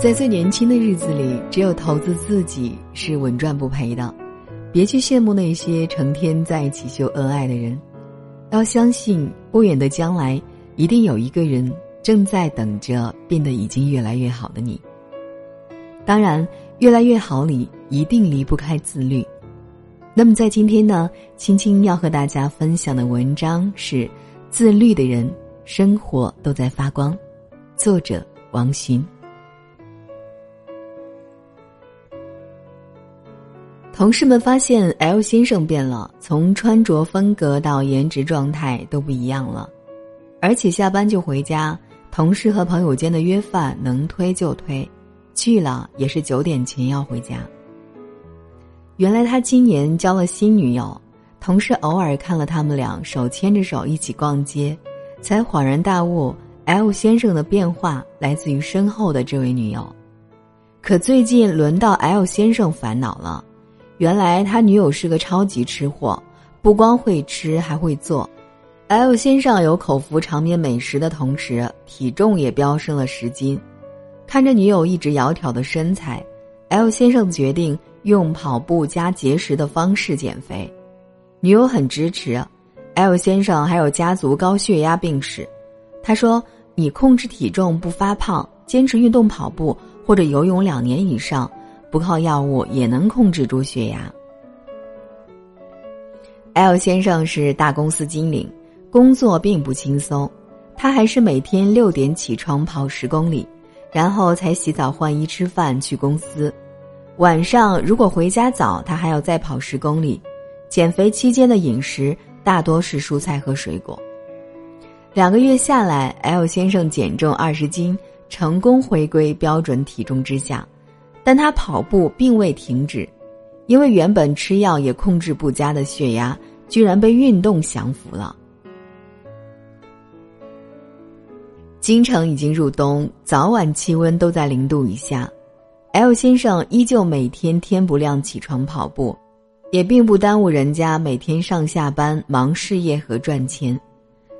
在最年轻的日子里，只有投资自己是稳赚不赔的。别去羡慕那些成天在一起秀恩爱的人，要相信不远的将来，一定有一个人正在等着变得已经越来越好的你。当然，越来越好里一定离不开自律。那么，在今天呢，青青要和大家分享的文章是《自律的人生活都在发光》，作者王洵。同事们发现 L 先生变了，从穿着风格到颜值状态都不一样了，而且下班就回家，同事和朋友间的约饭能推就推，去了也是九点前要回家。原来他今年交了新女友，同事偶尔看了他们俩手牵着手一起逛街，才恍然大悟，L 先生的变化来自于身后的这位女友。可最近轮到 L 先生烦恼了。原来他女友是个超级吃货，不光会吃还会做。L 先生有口福长面美食的同时，体重也飙升了十斤。看着女友一直窈窕的身材，L 先生决定用跑步加节食的方式减肥。女友很支持。L 先生还有家族高血压病史，他说：“你控制体重不发胖，坚持运动跑步或者游泳两年以上。”不靠药物也能控制住血压。L 先生是大公司经理，工作并不轻松，他还是每天六点起床跑十公里，然后才洗澡换衣吃饭去公司。晚上如果回家早，他还要再跑十公里。减肥期间的饮食大多是蔬菜和水果。两个月下来，L 先生减重二十斤，成功回归标准体重之下。但他跑步并未停止，因为原本吃药也控制不佳的血压，居然被运动降服了。京城已经入冬，早晚气温都在零度以下，L 先生依旧每天天不亮起床跑步，也并不耽误人家每天上下班忙事业和赚钱，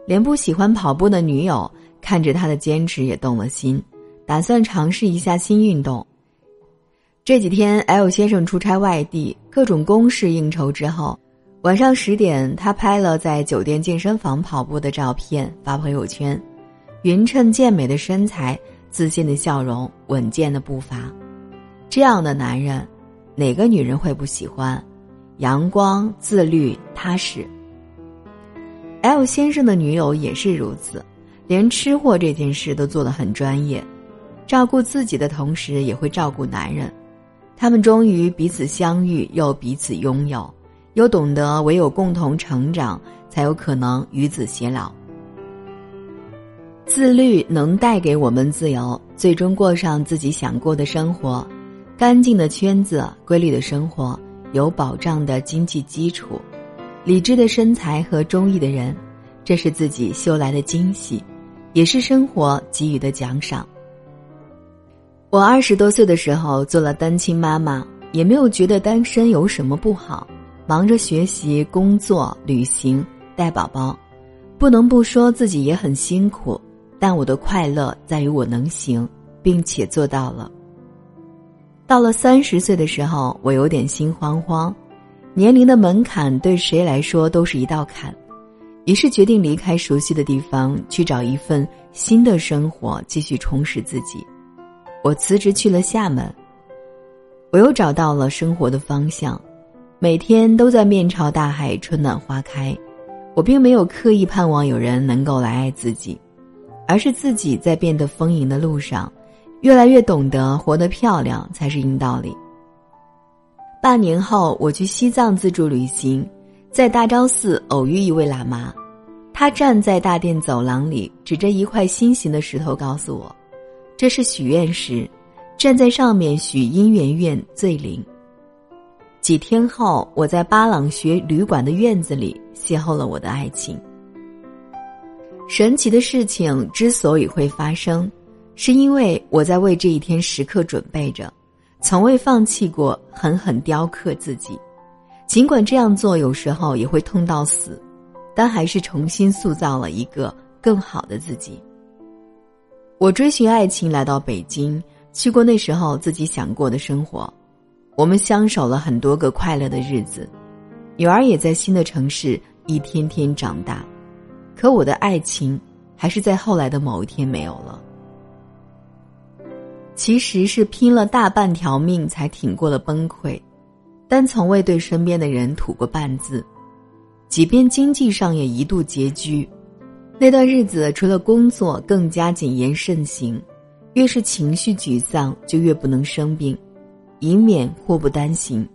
连不喜欢跑步的女友看着他的坚持也动了心，打算尝试一下新运动。这几天，L 先生出差外地，各种公事应酬之后，晚上十点，他拍了在酒店健身房跑步的照片发朋友圈，匀称健美的身材，自信的笑容，稳健的步伐，这样的男人，哪个女人会不喜欢？阳光、自律、踏实。L 先生的女友也是如此，连吃货这件事都做得很专业，照顾自己的同时也会照顾男人。他们终于彼此相遇，又彼此拥有，又懂得唯有共同成长，才有可能与子偕老。自律能带给我们自由，最终过上自己想过的生活，干净的圈子，规律的生活，有保障的经济基础，理智的身材和中意的人，这是自己修来的惊喜，也是生活给予的奖赏。我二十多岁的时候做了单亲妈妈，也没有觉得单身有什么不好，忙着学习、工作、旅行、带宝宝，不能不说自己也很辛苦，但我的快乐在于我能行，并且做到了。到了三十岁的时候，我有点心慌慌，年龄的门槛对谁来说都是一道坎，于是决定离开熟悉的地方，去找一份新的生活，继续充实自己。我辞职去了厦门，我又找到了生活的方向，每天都在面朝大海，春暖花开。我并没有刻意盼望有人能够来爱自己，而是自己在变得丰盈的路上，越来越懂得活得漂亮才是硬道理。半年后，我去西藏自助旅行，在大昭寺偶遇一位喇嘛，他站在大殿走廊里，指着一块心形的石头，告诉我。这是许愿石，站在上面许姻缘愿最灵。几天后，我在巴朗学旅馆的院子里邂逅了我的爱情。神奇的事情之所以会发生，是因为我在为这一天时刻准备着，从未放弃过狠狠雕刻自己。尽管这样做有时候也会痛到死，但还是重新塑造了一个更好的自己。我追寻爱情来到北京，去过那时候自己想过的生活。我们相守了很多个快乐的日子，女儿也在新的城市一天天长大。可我的爱情还是在后来的某一天没有了。其实是拼了大半条命才挺过了崩溃，但从未对身边的人吐过半字。即便经济上也一度拮据，那段日子除了工作更加谨言慎行，越是情绪沮丧就越不能生病，以免祸不单行。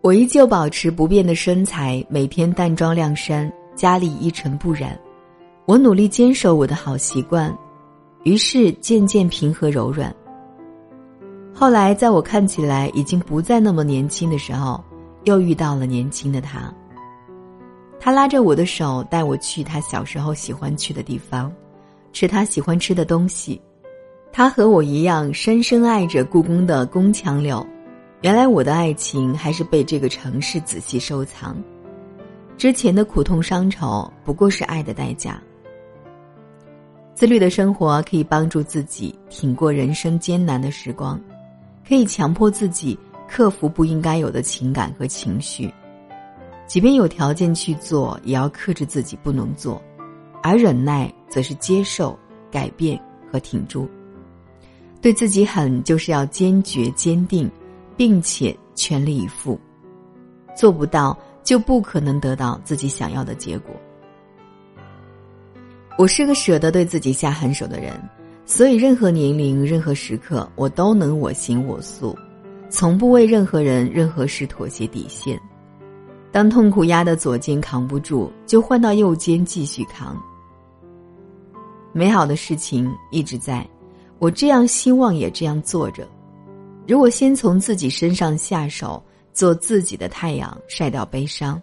我依旧保持不变的身材，每天淡妆亮衫，家里一尘不染。我努力坚守我的好习惯。于是渐渐平和柔软。后来，在我看起来已经不再那么年轻的时候，又遇到了年轻的他。他拉着我的手，带我去他小时候喜欢去的地方，吃他喜欢吃的东西。他和我一样，深深爱着故宫的宫墙柳。原来我的爱情还是被这个城市仔细收藏。之前的苦痛伤愁，不过是爱的代价。自律的生活可以帮助自己挺过人生艰难的时光，可以强迫自己克服不应该有的情感和情绪，即便有条件去做，也要克制自己不能做，而忍耐则是接受、改变和挺住。对自己狠，就是要坚决、坚定，并且全力以赴。做不到，就不可能得到自己想要的结果。我是个舍得对自己下狠手的人，所以任何年龄、任何时刻，我都能我行我素，从不为任何人、任何事妥协底线。当痛苦压得左肩扛不住，就换到右肩继续扛。美好的事情一直在，我这样希望也这样做着。如果先从自己身上下手，做自己的太阳，晒掉悲伤，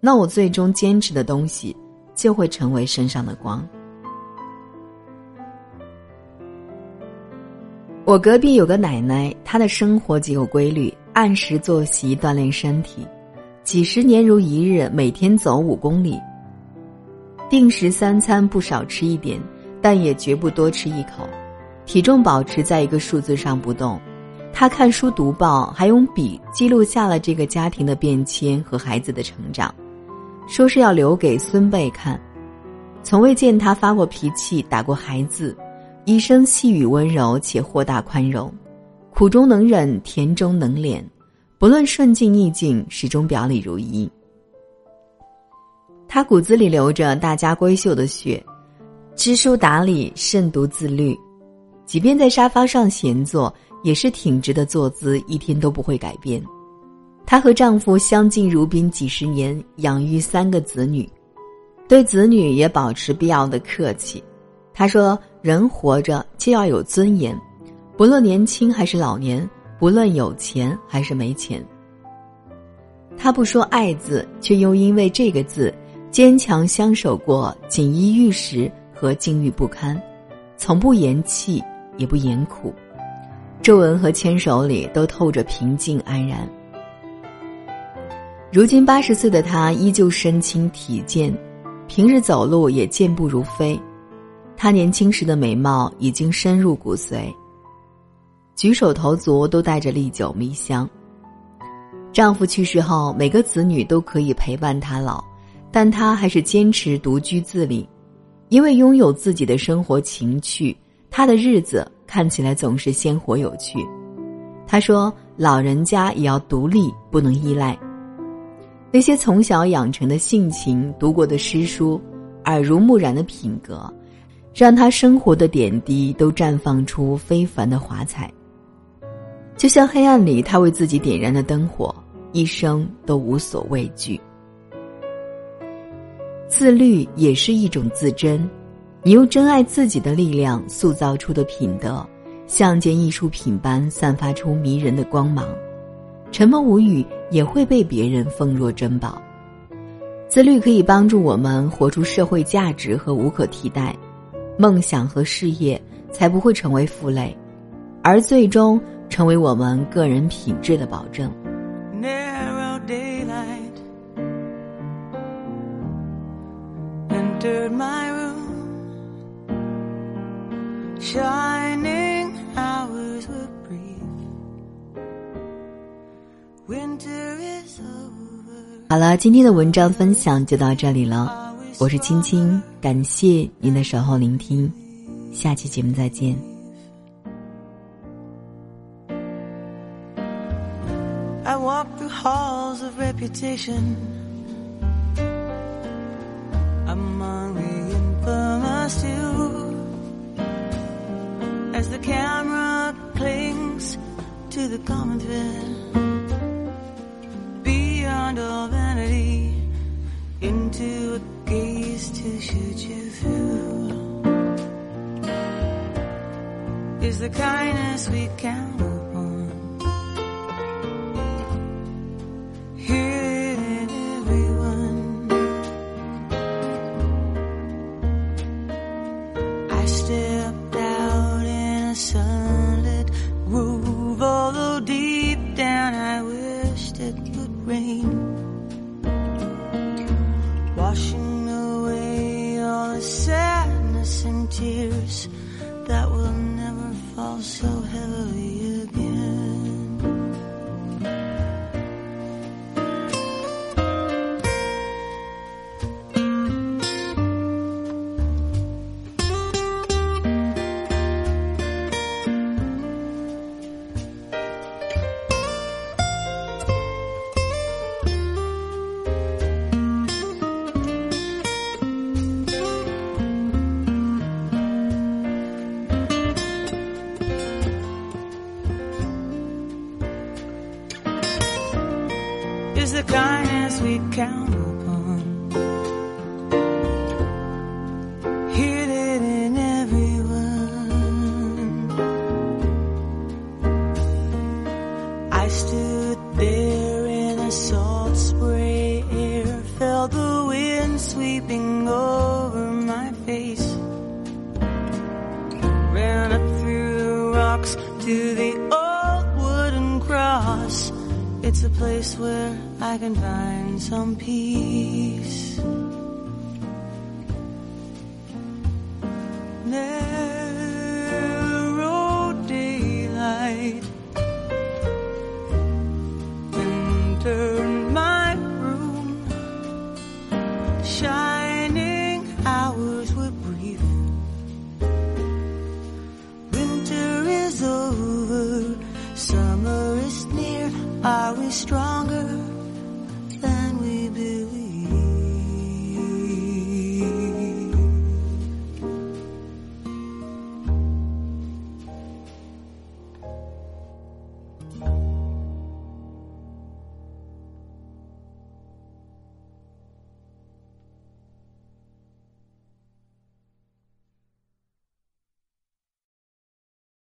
那我最终坚持的东西。就会成为身上的光。我隔壁有个奶奶，她的生活极有规律，按时作息，锻炼身体，几十年如一日，每天走五公里。定时三餐不少吃一点，但也绝不多吃一口。体重保持在一个数字上不动。他看书读报，还用笔记录下了这个家庭的变迁和孩子的成长。说是要留给孙辈看，从未见他发过脾气、打过孩子，一生细语温柔且豁达宽容，苦中能忍，甜中能敛，不论顺境逆境，始终表里如一。他骨子里流着大家闺秀的血，知书达理，慎独自律，即便在沙发上闲坐，也是挺直的坐姿，一天都不会改变。她和丈夫相敬如宾几十年，养育三个子女，对子女也保持必要的客气。她说：“人活着就要有尊严，不论年轻还是老年，不论有钱还是没钱。”他不说爱字，却又因为这个字坚强相守过锦衣玉食和境遇不堪，从不言弃也不言苦，皱纹和牵手里都透着平静安然。如今八十岁的他依旧身轻体健，平日走路也健步如飞。他年轻时的美貌已经深入骨髓，举手投足都带着历久弥香。丈夫去世后，每个子女都可以陪伴她老，但她还是坚持独居自理，因为拥有自己的生活情趣，她的日子看起来总是鲜活有趣。她说：“老人家也要独立，不能依赖。”那些从小养成的性情、读过的诗书、耳濡目染的品格，让他生活的点滴都绽放出非凡的华彩。就像黑暗里他为自己点燃的灯火，一生都无所畏惧。自律也是一种自珍，你用真爱自己的力量塑造出的品德，像件艺术品般散发出迷人的光芒。沉默无语也会被别人奉若珍宝。自律可以帮助我们活出社会价值和无可替代，梦想和事业才不会成为负累，而最终成为我们个人品质的保证。好了今天的文章分享就到这里了。我是青青感谢您的守候聆听下期节目再见。Halls of reputation among the infamous too. As the camera clings to the common thread, beyond all vanity, into a gaze to shoot you through. Is the kindness we count so we count upon. Hidden in everyone. I stood there in the salt spray air, felt the wind sweeping over my face. Ran up through the rocks to the old wooden cross. It's a place where I can find some peace.